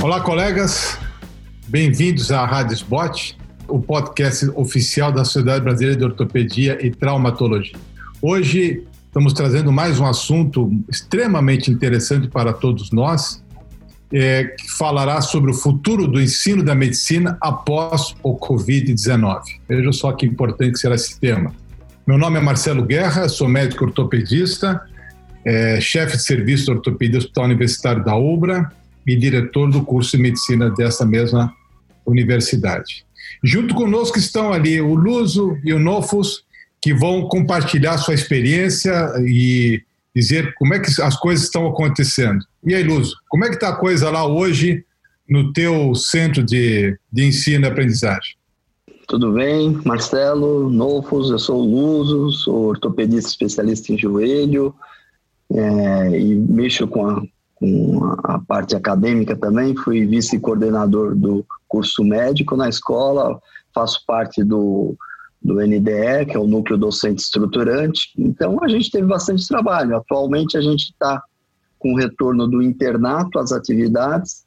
Olá, colegas. Bem-vindos à Rádio Spot, o podcast oficial da Sociedade Brasileira de Ortopedia e Traumatologia. Hoje estamos trazendo mais um assunto extremamente interessante para todos nós, é, que falará sobre o futuro do ensino da medicina após o Covid-19. Veja só que importante será esse tema. Meu nome é Marcelo Guerra, sou médico ortopedista, é, chefe de serviço de ortopedia do Hospital Universitário da UBRA e diretor do curso de medicina dessa mesma universidade. Junto conosco estão ali o Luso e o Nofus, que vão compartilhar sua experiência e dizer como é que as coisas estão acontecendo. E aí, Luso, como é que está a coisa lá hoje no teu centro de, de ensino e aprendizagem? Tudo bem, Marcelo, Nofos, eu sou o Luso, sou ortopedista especialista em joelho é, e mexo com a, com a parte acadêmica também, fui vice-coordenador do curso médico na escola, faço parte do do NDE, que é o Núcleo Docente Estruturante. Então, a gente teve bastante trabalho. Atualmente, a gente está com o retorno do internato às atividades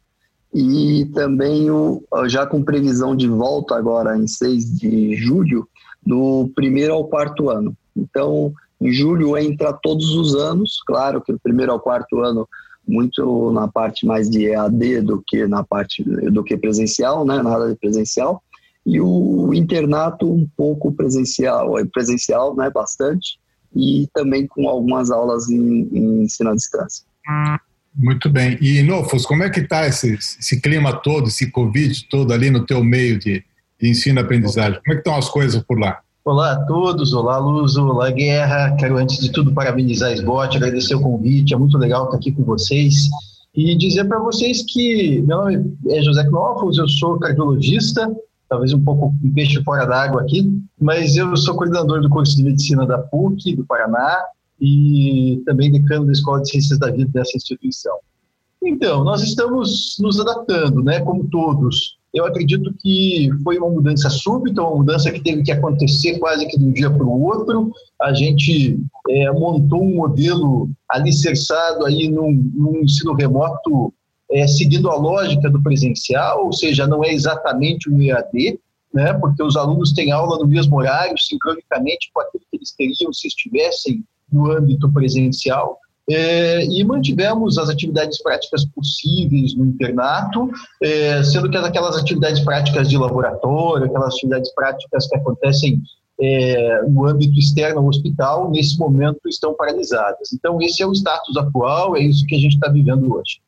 e também o, já com previsão de volta agora em 6 de julho, do primeiro ao quarto ano. Então, em julho entra todos os anos, claro que do primeiro ao quarto ano muito na parte mais de EAD do que na parte do que presencial, né, nada de presencial, e o internato um pouco presencial, é presencial, né, bastante, e também com algumas aulas em, em ensino à distância. Muito bem. E, Nofos, como é que está esse, esse, clima todo, esse Covid todo ali no teu meio de, de ensino e aprendizagem? Como é que estão as coisas por lá? Olá a todos, olá Luzo, olá Guerra. Quero antes de tudo parabenizar a SBOT, agradecer o convite, é muito legal estar aqui com vocês e dizer para vocês que meu nome é José Knofos, eu sou cardiologista, talvez um pouco um peixe fora d'água aqui, mas eu sou coordenador do curso de medicina da PUC, do Paraná, e também decano da Escola de Ciências da Vida dessa instituição. Então, nós estamos nos adaptando, né, como todos. Eu acredito que foi uma mudança súbita, uma mudança que teve que acontecer quase que de um dia para o outro. A gente é, montou um modelo alicerçado aí num, num ensino remoto é, seguindo a lógica do presencial, ou seja, não é exatamente um EAD, né, porque os alunos têm aula no mesmo horário, sincronicamente com aquilo que eles teriam se estivessem no âmbito presencial. É, e mantivemos as atividades práticas possíveis no internato, é, sendo que aquelas atividades práticas de laboratório, aquelas atividades práticas que acontecem é, no âmbito externo ao hospital, nesse momento estão paralisadas. Então, esse é o status atual, é isso que a gente está vivendo hoje.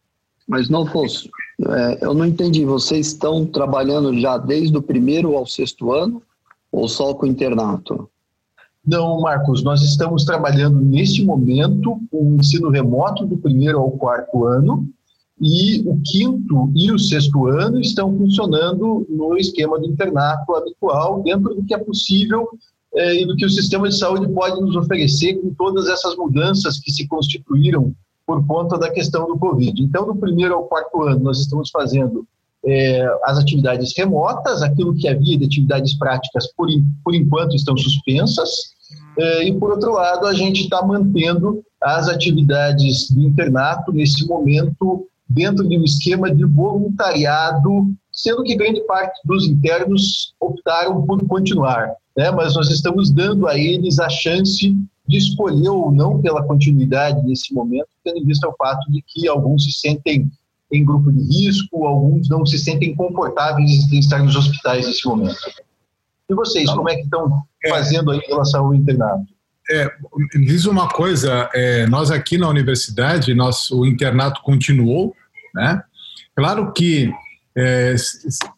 Mas não fosse. É, eu não entendi. Vocês estão trabalhando já desde o primeiro ao sexto ano ou só com o internato? Não, Marcos, nós estamos trabalhando neste momento o ensino remoto do primeiro ao quarto ano e o quinto e o sexto ano estão funcionando no esquema do internato habitual, dentro do que é possível é, e do que o sistema de saúde pode nos oferecer com todas essas mudanças que se constituíram por conta da questão do Covid. Então, do primeiro ao quarto ano, nós estamos fazendo é, as atividades remotas, aquilo que havia de atividades práticas, por, por enquanto, estão suspensas. É, e, por outro lado, a gente está mantendo as atividades do internato, nesse momento, dentro de um esquema de voluntariado, sendo que grande parte dos internos optaram por continuar. Né? Mas nós estamos dando a eles a chance de escolher ou não pela continuidade nesse momento, tendo em vista o fato de que alguns se sentem em grupo de risco, alguns não se sentem confortáveis em estar nos hospitais nesse momento. E vocês, como é que estão é. fazendo aí em relação ao internato? É, diz uma coisa, é, nós aqui na universidade, nós, o internato continuou, né? Claro que é,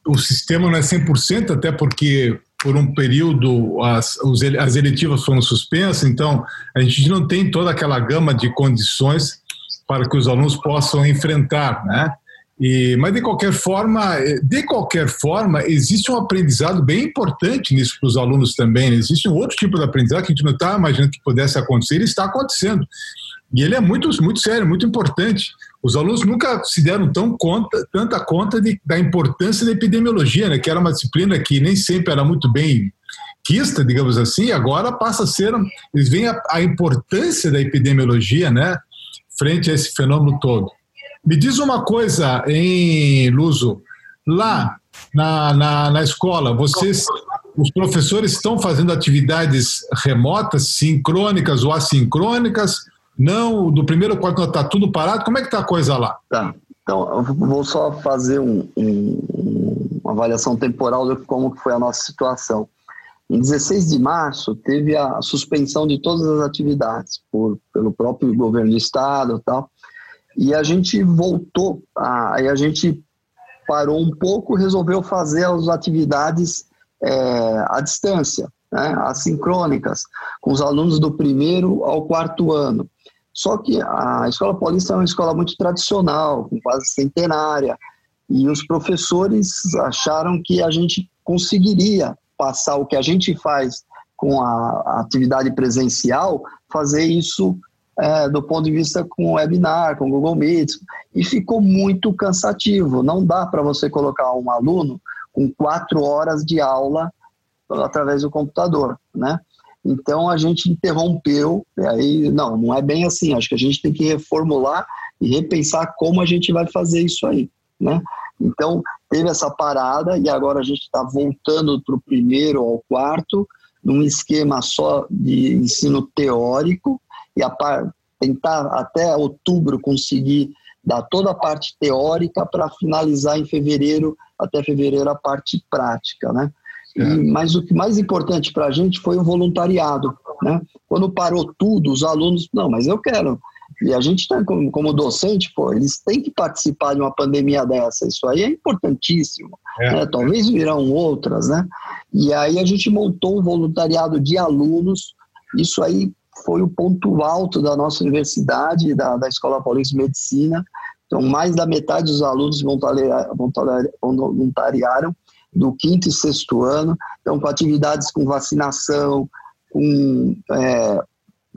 o sistema não é 100%, até porque por um período as, as eletivas foram suspensas, então a gente não tem toda aquela gama de condições para que os alunos possam enfrentar, né? E, mas de qualquer forma, de qualquer forma, existe um aprendizado bem importante nisso para os alunos também. Existe um outro tipo de aprendizado que a gente não está imaginando que pudesse acontecer, e está acontecendo. E ele é muito, muito sério, muito importante. Os alunos nunca se deram tão conta, tanta conta de, da importância da epidemiologia, né, que era uma disciplina que nem sempre era muito bem quista, digamos assim, agora passa a ser, eles veem a, a importância da epidemiologia, né, frente a esse fenômeno todo. Me diz uma coisa, em Luso, lá na, na, na escola, vocês, os professores estão fazendo atividades remotas, sincrônicas ou assincrônicas? Não, do primeiro quarto está tudo parado. Como é que está a coisa lá? Tá. Então, eu vou só fazer um, um, uma avaliação temporal de como foi a nossa situação. Em 16 de março, teve a suspensão de todas as atividades por, pelo próprio governo do estado e tal. E a gente voltou, aí a gente parou um pouco, resolveu fazer as atividades é, à distância, né, assincrônicas, com os alunos do primeiro ao quarto ano. Só que a Escola Paulista é uma escola muito tradicional, quase centenária, e os professores acharam que a gente conseguiria passar o que a gente faz com a atividade presencial, fazer isso é, do ponto de vista com webinar, com Google Meet, e ficou muito cansativo. Não dá para você colocar um aluno com quatro horas de aula através do computador, né? Então a gente interrompeu, e aí não, não é bem assim. Acho que a gente tem que reformular e repensar como a gente vai fazer isso aí, né? Então teve essa parada e agora a gente está voltando para o primeiro ao quarto num esquema só de ensino teórico e a par, tentar até outubro conseguir dar toda a parte teórica para finalizar em fevereiro, até fevereiro, a parte prática, né? E, é. mas o que mais importante para a gente foi o voluntariado, né? Quando parou tudo, os alunos, não, mas eu quero. E a gente tá como, como docente, pô, eles têm que participar de uma pandemia dessa. Isso aí é importantíssimo. É. Né? Talvez virão outras, né? E aí a gente montou um voluntariado de alunos. Isso aí foi o ponto alto da nossa universidade, da, da Escola Paulista de Medicina. Então, mais da metade dos alunos voluntariaram do quinto e sexto ano, então, com atividades com vacinação, com é,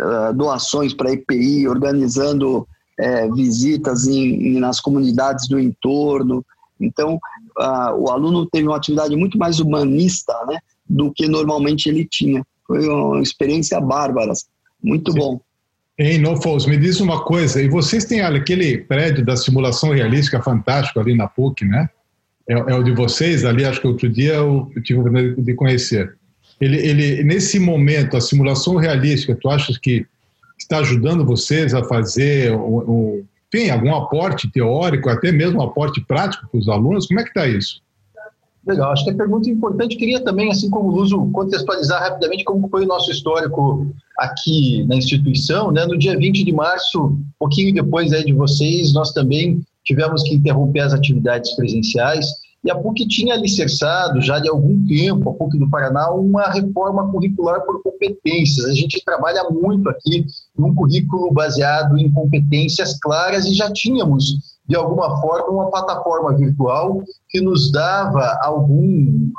é doações para a EPI, organizando é, visitas em, em, nas comunidades do entorno. Então, o aluno teve uma atividade muito mais humanista né, do que normalmente ele tinha. Foi uma experiência bárbara. Muito Sim. bom. Em Norfolk, me diz uma coisa, e vocês têm aquele prédio da simulação realística fantástico ali na PUC, né? É, é o de vocês ali, acho que outro dia eu, eu tive o prazer de conhecer. Ele, ele, nesse momento, a simulação realística, tu achas que está ajudando vocês a fazer um, um, tem algum aporte teórico, até mesmo um aporte prático para os alunos? Como é que está isso? Legal, acho que a pergunta é importante. Queria também, assim como o Luso, contextualizar rapidamente como foi o nosso histórico aqui na instituição. Né? No dia 20 de março, pouquinho depois aí de vocês, nós também tivemos que interromper as atividades presenciais. E a PUC tinha alicerçado já de algum tempo, a PUC do Paraná, uma reforma curricular por competências. A gente trabalha muito aqui num currículo baseado em competências claras e já tínhamos de alguma forma, uma plataforma virtual que nos dava algum,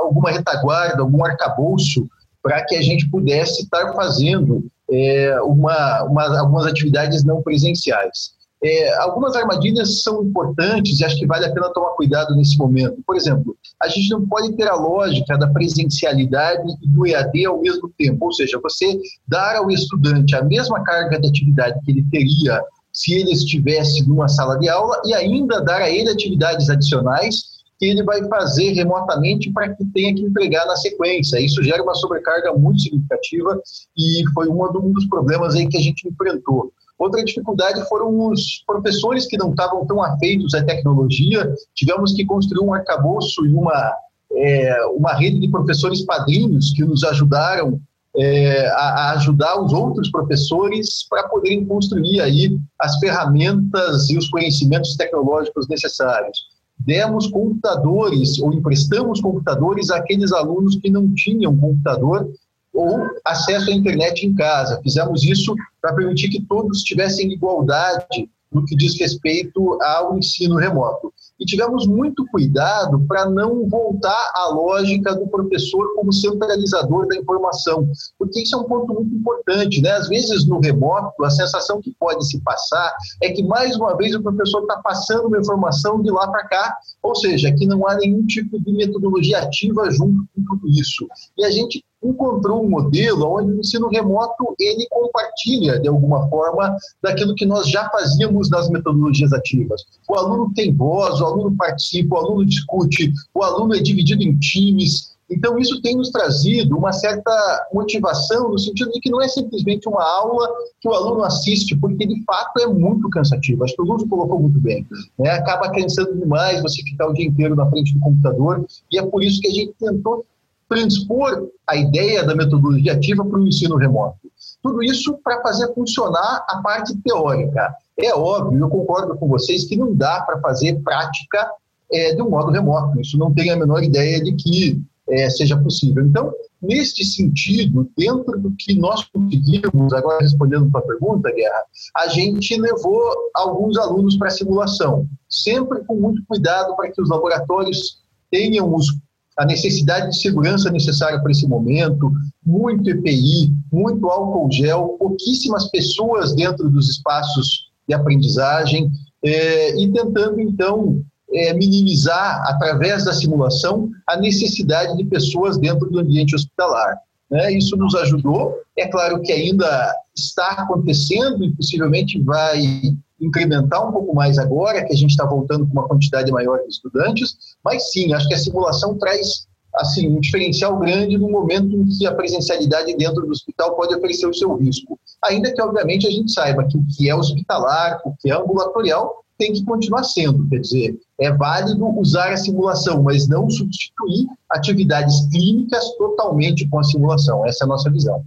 alguma retaguarda, algum arcabouço para que a gente pudesse estar fazendo é, uma, uma, algumas atividades não presenciais. É, algumas armadilhas são importantes e acho que vale a pena tomar cuidado nesse momento. Por exemplo, a gente não pode ter a lógica da presencialidade e do EAD ao mesmo tempo, ou seja, você dar ao estudante a mesma carga de atividade que ele teria se ele estivesse numa sala de aula e ainda dar a ele atividades adicionais que ele vai fazer remotamente para que tenha que entregar na sequência. Isso gera uma sobrecarga muito significativa e foi um dos problemas aí que a gente enfrentou. Outra dificuldade foram os professores que não estavam tão afeitos à tecnologia. Tivemos que construir um arcabouço e uma, é, uma rede de professores padrinhos que nos ajudaram é, a, ajudar os outros professores para poderem construir aí as ferramentas e os conhecimentos tecnológicos necessários. Demos computadores ou emprestamos computadores àqueles alunos que não tinham computador ou acesso à internet em casa. Fizemos isso para permitir que todos tivessem igualdade no que diz respeito ao ensino remoto e tivemos muito cuidado para não voltar à lógica do professor como centralizador da informação, porque isso é um ponto muito importante, né? Às vezes no remoto a sensação que pode se passar é que mais uma vez o professor está passando uma informação de lá para cá, ou seja, que não há nenhum tipo de metodologia ativa junto com tudo isso. E a gente encontrou um modelo onde o ensino remoto ele compartilha de alguma forma daquilo que nós já fazíamos nas metodologias ativas. O aluno tem voz, o aluno participa, o aluno discute, o aluno é dividido em times. Então, isso tem nos trazido uma certa motivação, no sentido de que não é simplesmente uma aula que o aluno assiste, porque de fato é muito cansativo. Acho que o Lúcio colocou muito bem. Né? Acaba cansando demais você ficar o dia inteiro na frente do computador, e é por isso que a gente tentou transpor a ideia da metodologia ativa para o ensino remoto. Tudo isso para fazer funcionar a parte teórica. É óbvio, eu concordo com vocês que não dá para fazer prática é, de um modo remoto. Isso não tem a menor ideia de que é, seja possível. Então, neste sentido, dentro do que nós conseguimos, agora respondendo a tua pergunta, Guerra, a gente levou alguns alunos para a simulação, sempre com muito cuidado para que os laboratórios tenham os a necessidade de segurança necessária para esse momento, muito EPI, muito álcool gel, pouquíssimas pessoas dentro dos espaços de aprendizagem, é, e tentando, então, é, minimizar, através da simulação, a necessidade de pessoas dentro do ambiente hospitalar. Né? Isso nos ajudou. É claro que ainda está acontecendo e possivelmente vai incrementar um pouco mais agora, que a gente está voltando com uma quantidade maior de estudantes, mas sim, acho que a simulação traz assim um diferencial grande no momento em que a presencialidade dentro do hospital pode oferecer o seu risco. Ainda que, obviamente, a gente saiba que o que é hospitalar, o que é ambulatorial, tem que continuar sendo. Quer dizer, é válido usar a simulação, mas não substituir atividades clínicas totalmente com a simulação. Essa é a nossa visão.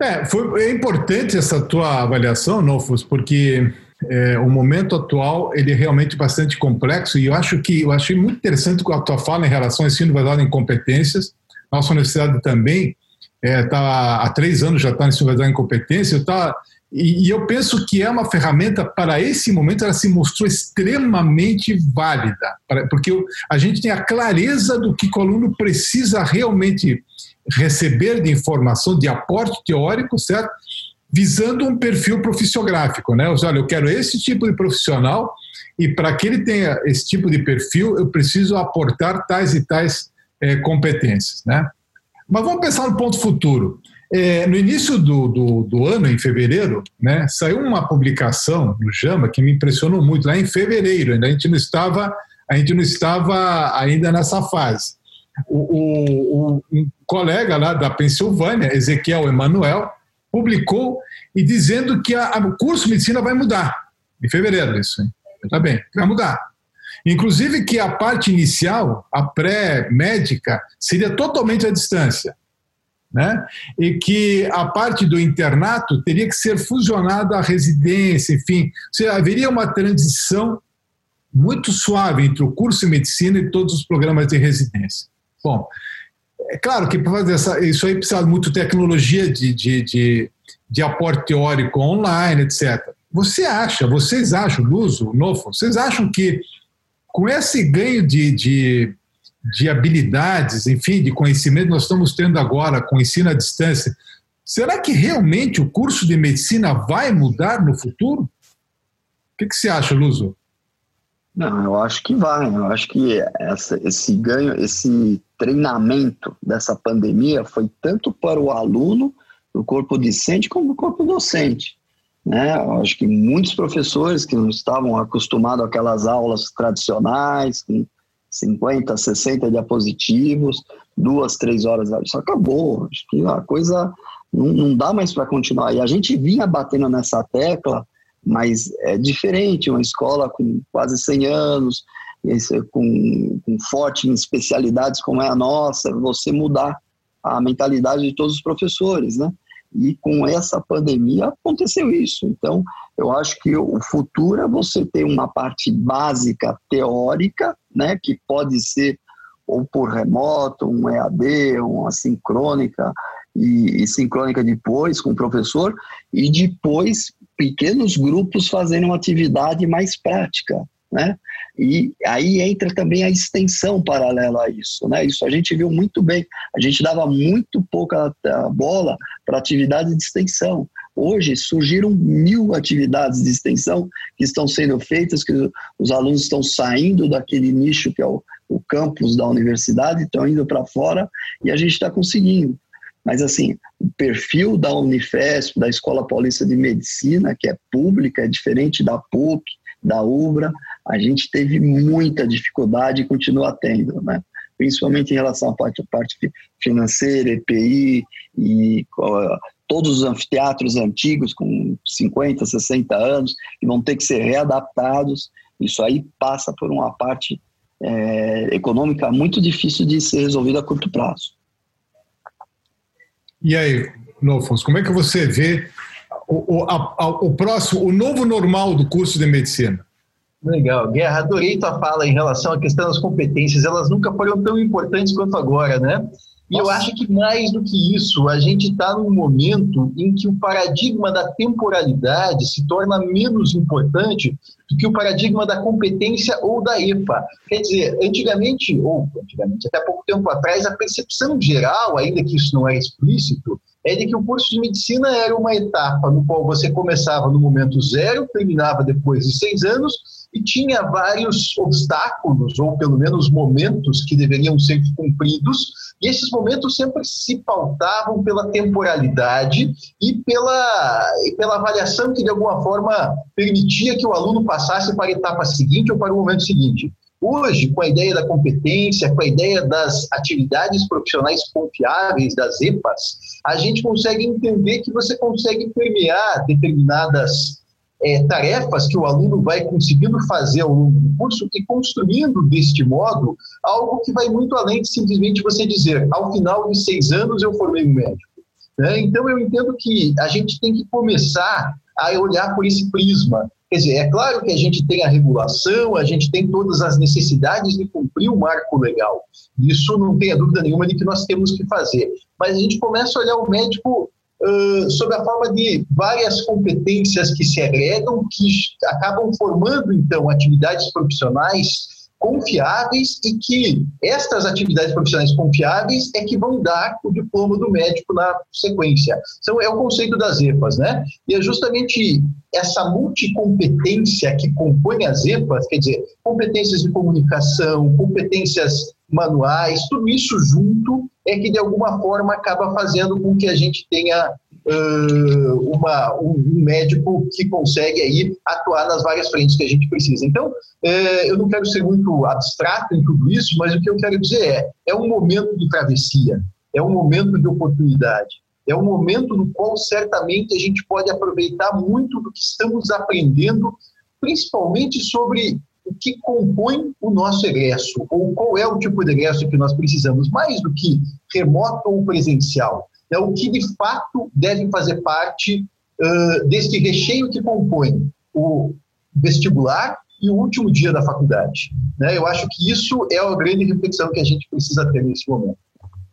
É, foi, é importante essa tua avaliação, Nofus, porque é, o momento atual ele é realmente bastante complexo e eu acho que eu achei muito interessante a tua fala em relação ao ensino baseado em competências. Nossa universidade também está é, tá, há três anos já está no ensino baseado em competências. Tá, e, e, eu penso que é uma ferramenta para esse momento ela se mostrou extremamente válida, porque a gente tem a clareza do que o aluno precisa realmente receber de informação, de aporte teórico, certo? Visando um perfil profissiográfico, né? Olha, eu quero esse tipo de profissional e para que ele tenha esse tipo de perfil, eu preciso aportar tais e tais é, competências, né? Mas vamos pensar no ponto futuro. É, no início do, do, do, ano, em fevereiro, né, saiu uma publicação no JAMA que me impressionou muito, lá em fevereiro, ainda a gente não estava, a gente não estava ainda nessa fase. O, o, o um colega lá da Pensilvânia, Ezequiel Emanuel, publicou e dizendo que a, a, o curso de medicina vai mudar. Em fevereiro, isso. Tá bem, vai mudar. Inclusive que a parte inicial, a pré-médica, seria totalmente à distância. Né? E que a parte do internato teria que ser fusionada à residência, enfim. Seja, haveria uma transição muito suave entre o curso de medicina e todos os programas de residência. Bom, é claro que para fazer essa, isso aí precisa muito tecnologia de, de, de, de, aporte teórico online, etc. Você acha, vocês acham, Luso, Nofo, vocês acham que com esse ganho de, de, de habilidades, enfim, de conhecimento nós estamos tendo agora com o ensino à distância, será que realmente o curso de medicina vai mudar no futuro? O que, que você acha, Luso? Não, eu acho que vai. Eu acho que essa, esse ganho, esse treinamento dessa pandemia foi tanto para o aluno, o corpo discente, como o corpo docente. Né? Eu acho que muitos professores que não estavam acostumados àquelas aulas tradicionais, com 50, 60 diapositivos, duas, três horas, isso acabou. Acho que a coisa não, não dá mais para continuar. E a gente vinha batendo nessa tecla mas é diferente, uma escola com quase 100 anos, com, com forte em especialidades como é a nossa, você mudar a mentalidade de todos os professores, né? E com essa pandemia aconteceu isso. Então, eu acho que o futuro é você ter uma parte básica teórica, né, que pode ser ou por remoto, um EAD, uma sincrônica, e, e sincrônica depois com o professor, e depois pequenos grupos fazendo uma atividade mais prática, né? E aí entra também a extensão paralela a isso, né? Isso a gente viu muito bem. A gente dava muito pouca bola para atividade de extensão. Hoje surgiram mil atividades de extensão que estão sendo feitas, que os alunos estão saindo daquele nicho que é o, o campus da universidade, estão indo para fora e a gente está conseguindo. Mas, assim, o perfil da Unifesp, da Escola Paulista de Medicina, que é pública, é diferente da PUC, da UBRA, a gente teve muita dificuldade e continua tendo, né? principalmente em relação à parte, parte financeira, EPI e uh, todos os anfiteatros antigos com 50, 60 anos, que vão ter que ser readaptados. Isso aí passa por uma parte é, econômica muito difícil de ser resolvida a curto prazo. E aí, Nofos, como é que você vê o, o, a, o próximo, o novo normal do curso de medicina? Legal. Guerra, adorei tua fala em relação à questão das competências. Elas nunca foram tão importantes quanto agora, né? E eu acho que mais do que isso, a gente está num momento em que o paradigma da temporalidade se torna menos importante do que o paradigma da competência ou da EPA. Quer dizer, antigamente, ou antigamente, até pouco tempo atrás, a percepção geral, ainda que isso não é explícito, é de que o curso de medicina era uma etapa no qual você começava no momento zero, terminava depois de seis anos e tinha vários obstáculos, ou pelo menos momentos que deveriam ser cumpridos, e esses momentos sempre se pautavam pela temporalidade e pela, e pela avaliação que, de alguma forma, permitia que o aluno passasse para a etapa seguinte ou para o momento seguinte. Hoje, com a ideia da competência, com a ideia das atividades profissionais confiáveis, das EPAs, a gente consegue entender que você consegue permear determinadas é, tarefas que o aluno vai conseguindo fazer ao longo do curso e construindo deste modo algo que vai muito além de simplesmente você dizer, ao final de seis anos eu formei um médico. Né? Então eu entendo que a gente tem que começar a olhar por esse prisma. Quer dizer, é claro que a gente tem a regulação, a gente tem todas as necessidades de cumprir o marco legal. Isso não tenha dúvida nenhuma de que nós temos que fazer. Mas a gente começa a olhar o médico uh, sob a forma de várias competências que se agregam, que acabam formando, então, atividades profissionais confiáveis e que estas atividades profissionais confiáveis é que vão dar o diploma do médico na sequência. Então, é o conceito das EPAs, né? E é justamente essa multicompetência que compõe as EPAs, quer dizer, competências de comunicação, competências manuais, tudo isso junto é que de alguma forma acaba fazendo com que a gente tenha uh, uma, um, médico que consegue aí atuar nas várias frentes que a gente precisa. Então, uh, eu não quero ser muito abstrato em tudo isso, mas o que eu quero dizer é, é um momento de travessia, é um momento de oportunidade, é um momento no qual certamente a gente pode aproveitar muito do que estamos aprendendo, principalmente sobre o que compõe o nosso egresso, ou qual é o tipo de egresso que nós precisamos, mais do que remoto ou presencial. É o que de fato deve fazer parte uh, deste recheio que compõe o vestibular e o último dia da faculdade. Né? Eu acho que isso é a grande reflexão que a gente precisa ter nesse momento.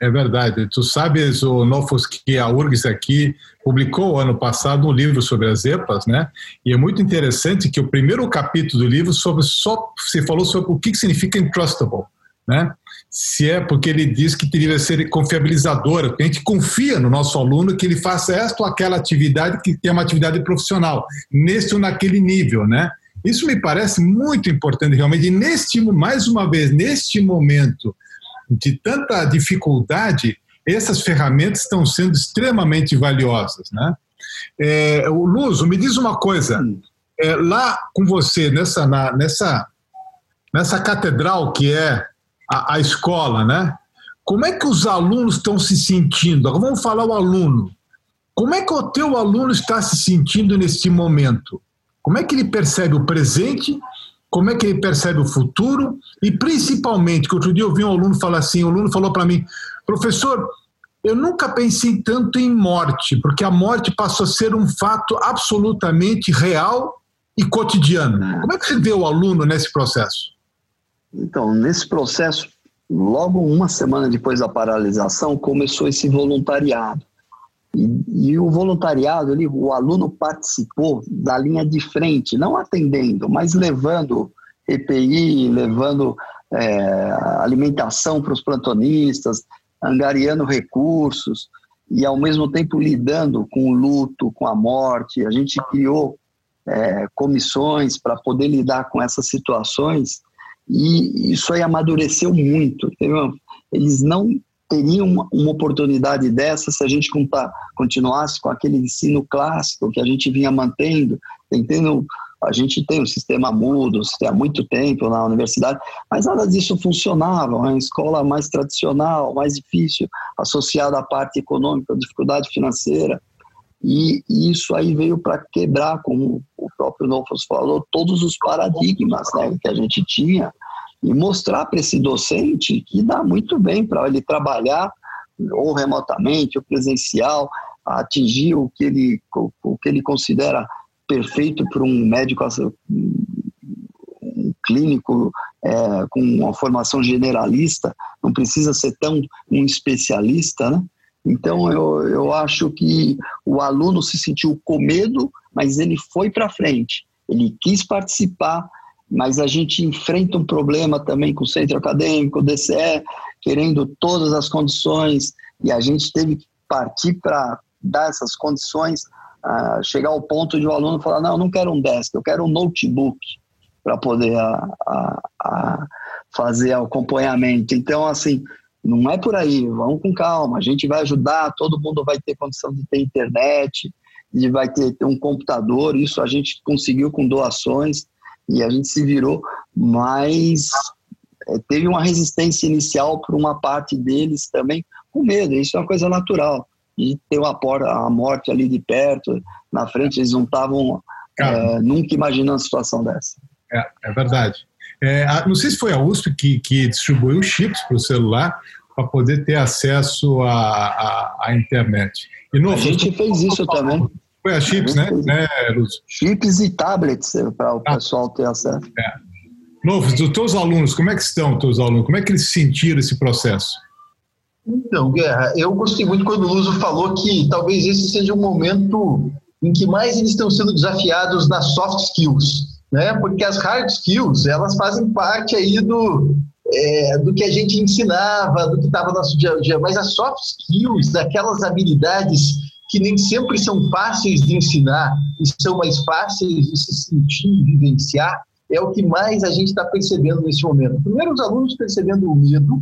É verdade. Tu sabes, o Nofos, que a URGS aqui publicou ano passado um livro sobre as EPAs, né? E é muito interessante que o primeiro capítulo do livro sobre só se falou sobre o que significa entrustable, né? Se é porque ele diz que deveria ser confiabilizadora, porque a gente confia no nosso aluno que ele faça esta ou aquela atividade que é uma atividade profissional, nesse ou naquele nível, né? Isso me parece muito importante realmente. E neste, mais uma vez, neste momento de tanta dificuldade, essas ferramentas estão sendo extremamente valiosas. Né? É, o Luso, me diz uma coisa, é, lá com você, nessa, na, nessa, nessa catedral que é a, a, escola, né? como é que os alunos estão se sentindo? Agora vamos falar o aluno. Como é que o teu aluno está se sentindo neste momento? Como é que ele percebe o presente como é que ele percebe o futuro e principalmente, que outro dia eu vi um aluno falar assim, o aluno falou para mim, professor, eu nunca pensei tanto em morte, porque a morte passou a ser um fato absolutamente real e cotidiano. É. Como é que você vê o aluno nesse processo? Então, nesse processo, logo uma semana depois da paralisação, começou esse voluntariado. E, e, o voluntariado ali, o aluno participou da linha de frente, não atendendo, mas levando EPI, levando é, alimentação para os plantonistas, angariando recursos e ao mesmo tempo lidando com o luto, com a morte. A gente criou é, comissões para poder lidar com essas situações e isso aí amadureceu muito. Eles não teria uma, uma, oportunidade dessa se a gente contar, continuasse com aquele ensino clássico que a gente vinha mantendo, entendendo? A gente tem um sistema mudo há muito tempo na universidade, mas nada disso funcionava. Uma escola mais tradicional, mais difícil, associada à parte econômica, dificuldade financeira. E, isso aí veio para quebrar, como o próprio Nofos falou, todos os paradigmas né, que a gente tinha e mostrar para esse docente que dá muito bem para ele trabalhar ou remotamente ou presencial, atingir o que ele, o que ele considera perfeito para um médico, um clínico é, com uma formação generalista, não precisa ser tão um especialista, né? Então, eu, eu acho que o aluno se sentiu com medo, mas ele foi para frente. Ele quis participar, mas a gente enfrenta um problema também com o centro acadêmico, o DCE, querendo todas as condições, e a gente teve que partir para dar essas condições, uh, chegar ao ponto de o aluno falar, não, eu não quero um desk, eu quero um notebook para poder a, a, a fazer o acompanhamento. Então, assim, não é por aí, vamos com calma, a gente vai ajudar, todo mundo vai ter condição de ter internet, de vai ter, ter um computador, isso a gente conseguiu com doações, e a gente se virou, mas é, teve uma resistência inicial por uma parte deles também com medo, isso é uma coisa natural. E ter uma porta, a morte ali de perto, na frente, eles não estavam é, nunca imaginando uma situação dessa. É, é verdade. É, não sei se foi a USP que, que distribuiu chips para o celular para poder ter acesso à, à, à internet. E no, a gente fez isso também. Foi a chips, né? Lúcio? Chips e tablets eh, para o ah. pessoal ter acesso. É. Novos, dos teus alunos, como é que estão os teus alunos? Como é que eles sentiram esse processo? Então, Guerra, eu gostei muito quando o Luso falou que talvez esse seja o momento em que mais eles estão sendo desafiados nas soft skills, né? Porque as hard skills, elas fazem parte aí do, é, do que a gente ensinava, do que estava no nosso dia a dia, mas as soft skills, aquelas habilidades que nem sempre são fáceis de ensinar e são mais fáceis de se sentir e vivenciar, é o que mais a gente está percebendo nesse momento. Primeiro, os alunos percebendo o medo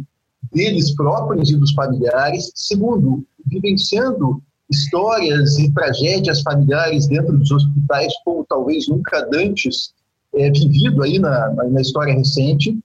deles próprios e dos familiares. Segundo, vivenciando histórias e tragédias familiares dentro dos hospitais, como talvez nunca antes é, vivido aí na, na história recente.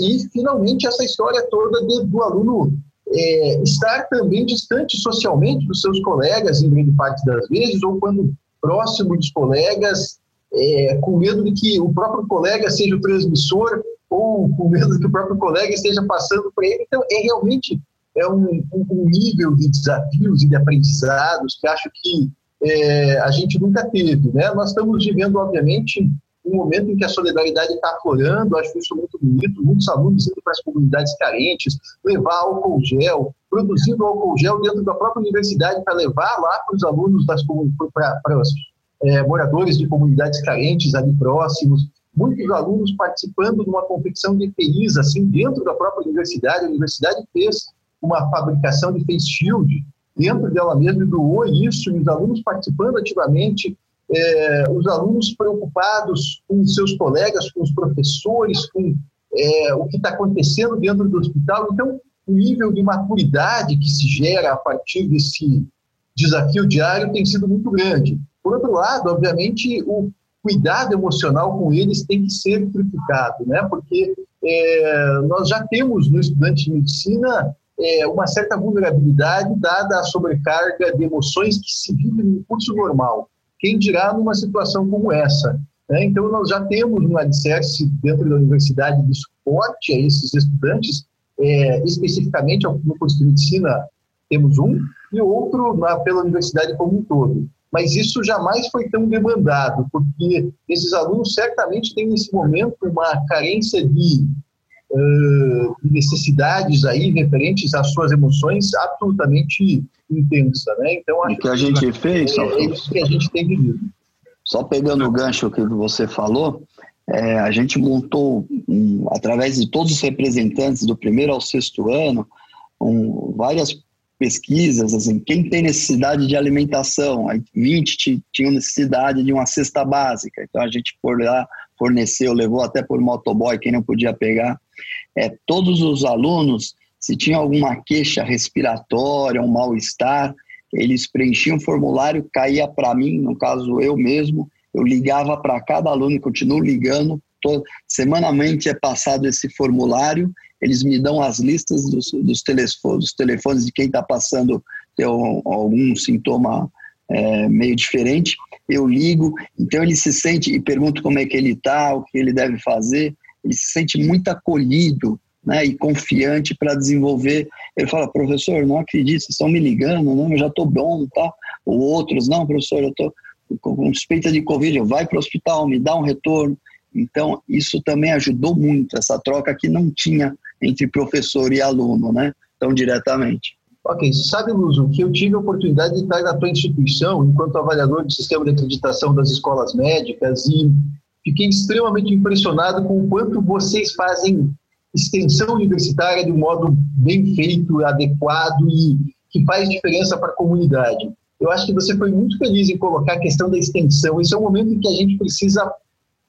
E, finalmente, essa história toda de, do aluno é, estar também distante socialmente dos seus colegas, em grande parte das vezes, ou quando próximo dos colegas, é, com medo de que o próprio colega seja o transmissor, ou com medo de que o próprio colega esteja passando para ele. Então, é realmente é um, um, nível de desafios e de aprendizados que acho que é, a gente nunca teve. Né? Nós estamos vivendo, obviamente, um momento em que a solidariedade está aflorando, acho isso muito bonito, muitos alunos indo para as comunidades carentes, levar álcool gel, produzindo álcool gel dentro da própria universidade para levar lá para os alunos das para, os é, moradores de comunidades carentes ali próximos, muitos alunos participando de uma competição de EPIs, assim, dentro da própria universidade, a universidade fez uma fabricação de face shield dentro dela mesma doou isso, e os alunos participando ativamente é, os alunos preocupados com seus colegas, com os professores, com é, o que está acontecendo dentro do hospital. Então, o nível de maturidade que se gera a partir desse desafio diário tem sido muito grande. Por outro lado, obviamente, o cuidado emocional com eles tem que ser triplicado, né? porque é, nós já temos no estudante de medicina é, uma certa vulnerabilidade dada a sobrecarga de emoções que se vive no curso normal quem dirá numa situação como essa. Né? Então, nós já temos um alicerce dentro da universidade de suporte a esses estudantes, é, especificamente no curso de medicina, temos um, e outro na, pela universidade como um todo. Mas isso jamais foi tão demandado, porque esses alunos certamente têm nesse momento uma carência de uh, necessidades aí referentes às suas emoções absolutamente intensa, né? Então acho que a gente que fez, é, é isso que a gente tem vivido. Só pegando o gancho que você falou, é, a gente montou, um, através de todos os representantes do primeiro ao sexto ano, um, várias pesquisas, assim, quem tem necessidade de alimentação, aí 20 tinham necessidade de uma cesta básica, então a gente por lá forneceu, levou até por motoboy, quem não podia pegar. É, todos os alunos se tinha alguma queixa respiratória, um mal-estar, eles preenchiam o formulário, caía para mim, no caso eu mesmo, eu ligava para cada aluno e continuo ligando. Todo, semanalmente é passado esse formulário, eles me dão as listas dos, dos, telefones, dos telefones de quem está passando algum sintoma é, meio diferente. Eu ligo, então ele se sente e pergunto como é que ele está, o que ele deve fazer. Ele se sente muito acolhido né, e confiante para desenvolver. Ele fala, professor, não acredito, vocês estão me ligando, não, eu já estou bom, tá? Ou outros, não, professor, eu estou com suspeita de Covid, vai para o hospital, me dá um retorno. Então, isso também ajudou muito, essa troca que não tinha entre professor e aluno, né? Tão diretamente. Ok, sabe, Luzo, que eu tive a oportunidade de estar na tua instituição enquanto avaliador do sistema de acreditação das escolas médicas e fiquei extremamente impressionado com o quanto vocês fazem extensão universitária de um modo bem feito, adequado e que faz diferença para a comunidade eu acho que você foi muito feliz em colocar a questão da extensão. Esse é o momento em que a gente precisa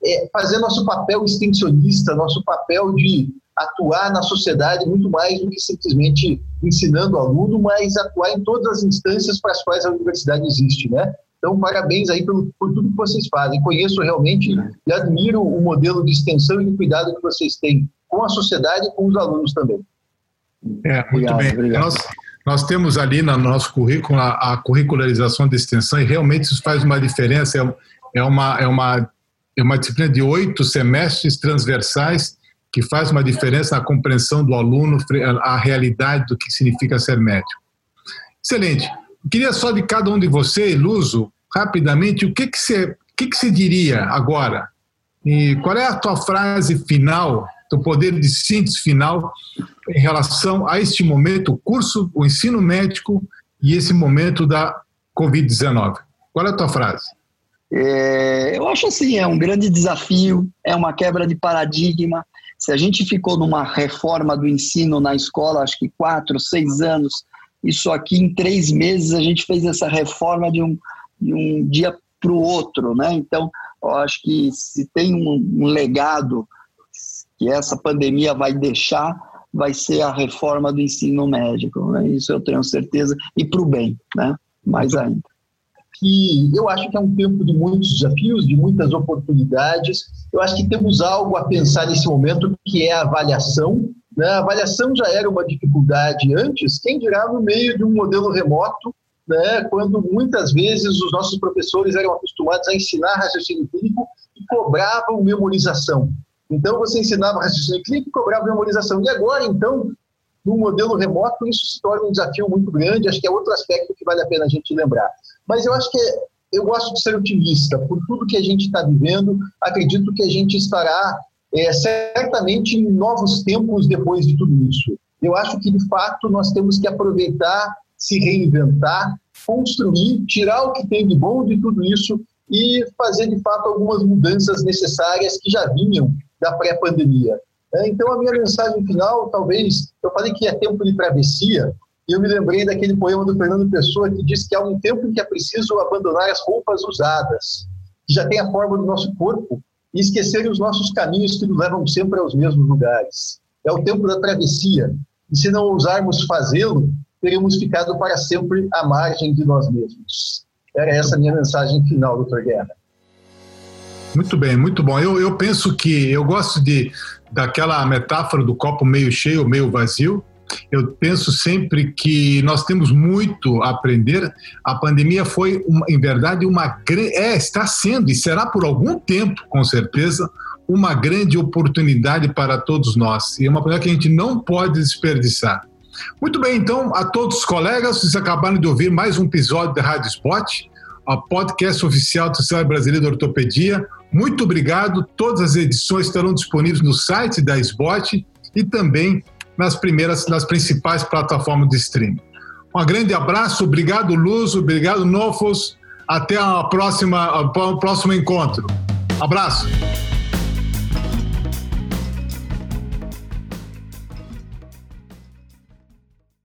é, fazer nosso papel extensionista, nosso papel de atuar na sociedade muito mais do que simplesmente ensinando o aluno, mas atuar em todas as instâncias para as quais a universidade existe, né? Então, parabéns aí por, por tudo que vocês fazem. Conheço realmente e admiro o modelo de extensão e de cuidado que vocês têm com a sociedade e com os alunos também. É, muito obrigado, bem. Obrigado. Nós, nós temos ali no nosso currículo a, a curricularização de extensão e realmente isso faz uma diferença. É, é, uma, é, uma, é uma disciplina de oito semestres transversais que faz uma diferença na compreensão do aluno, a realidade do que significa ser médico. Excelente. Queria só de cada um de vocês, Luso, rapidamente, o que, que, você, que, que você diria agora? E qual é a tua frase final do poder de síntese final em relação a este momento, o curso, o ensino médico e esse momento da Covid-19. Qual é a tua frase? É, eu acho assim, é um grande desafio, é uma quebra de paradigma. Se a gente ficou numa reforma do ensino na escola, acho que quatro, seis anos, isso aqui em três meses a gente fez essa reforma de um, de um dia para o outro, né? Então, eu acho que se tem um, um legado que essa pandemia vai deixar vai ser a reforma do ensino médico. Né? Isso eu tenho certeza, e para o bem, né? mais ainda. Que eu acho que é um tempo de muitos desafios, de muitas oportunidades. Eu acho que temos algo a pensar nesse momento, que é a avaliação. Né? A avaliação já era uma dificuldade antes, quem dirá no meio de um modelo remoto, né? quando muitas vezes os nossos professores eram acostumados a ensinar raciocínio clínico e cobravam memorização. Então, você ensinava raciocínio clínico e cobrava memorização. E agora, então, no modelo remoto, isso se torna um desafio muito grande. Acho que é outro aspecto que vale a pena a gente lembrar. Mas eu acho que é, eu gosto de ser otimista. Por tudo que a gente está vivendo, acredito que a gente estará é, certamente em novos tempos depois de tudo isso. Eu acho que, de fato, nós temos que aproveitar, se reinventar, construir, tirar o que tem de bom de tudo isso e fazer, de fato, algumas mudanças necessárias que já vinham da pré-pandemia. É, então, a minha mensagem final, talvez, eu falei que é tempo de travessia, e eu me lembrei daquele poema do Fernando Pessoa que diz que há um tempo em que é preciso abandonar as roupas usadas, que já têm a forma do nosso corpo, e esquecer os nossos caminhos que nos levam sempre aos mesmos lugares. É o tempo da travessia, e se não ousarmos fazê-lo, teremos ficado para sempre à margem de nós mesmos. Era essa a minha mensagem final, doutor Guerra. Muito bem, muito bom. Eu, eu penso que eu gosto de daquela metáfora do copo meio cheio meio vazio. Eu penso sempre que nós temos muito a aprender. A pandemia foi, uma, em verdade, uma é está sendo e será por algum tempo, com certeza, uma grande oportunidade para todos nós e é uma coisa que a gente não pode desperdiçar. Muito bem, então, a todos os colegas, vocês acabaram de ouvir mais um episódio da Rádio Spot, a podcast oficial do Sociedade Brasileira de Ortopedia. Muito obrigado. Todas as edições estarão disponíveis no site da SBOT e também nas primeiras, nas principais plataformas de streaming. Um grande abraço, obrigado Luzo, obrigado Nofos. Até a próxima, o próximo encontro. Abraço.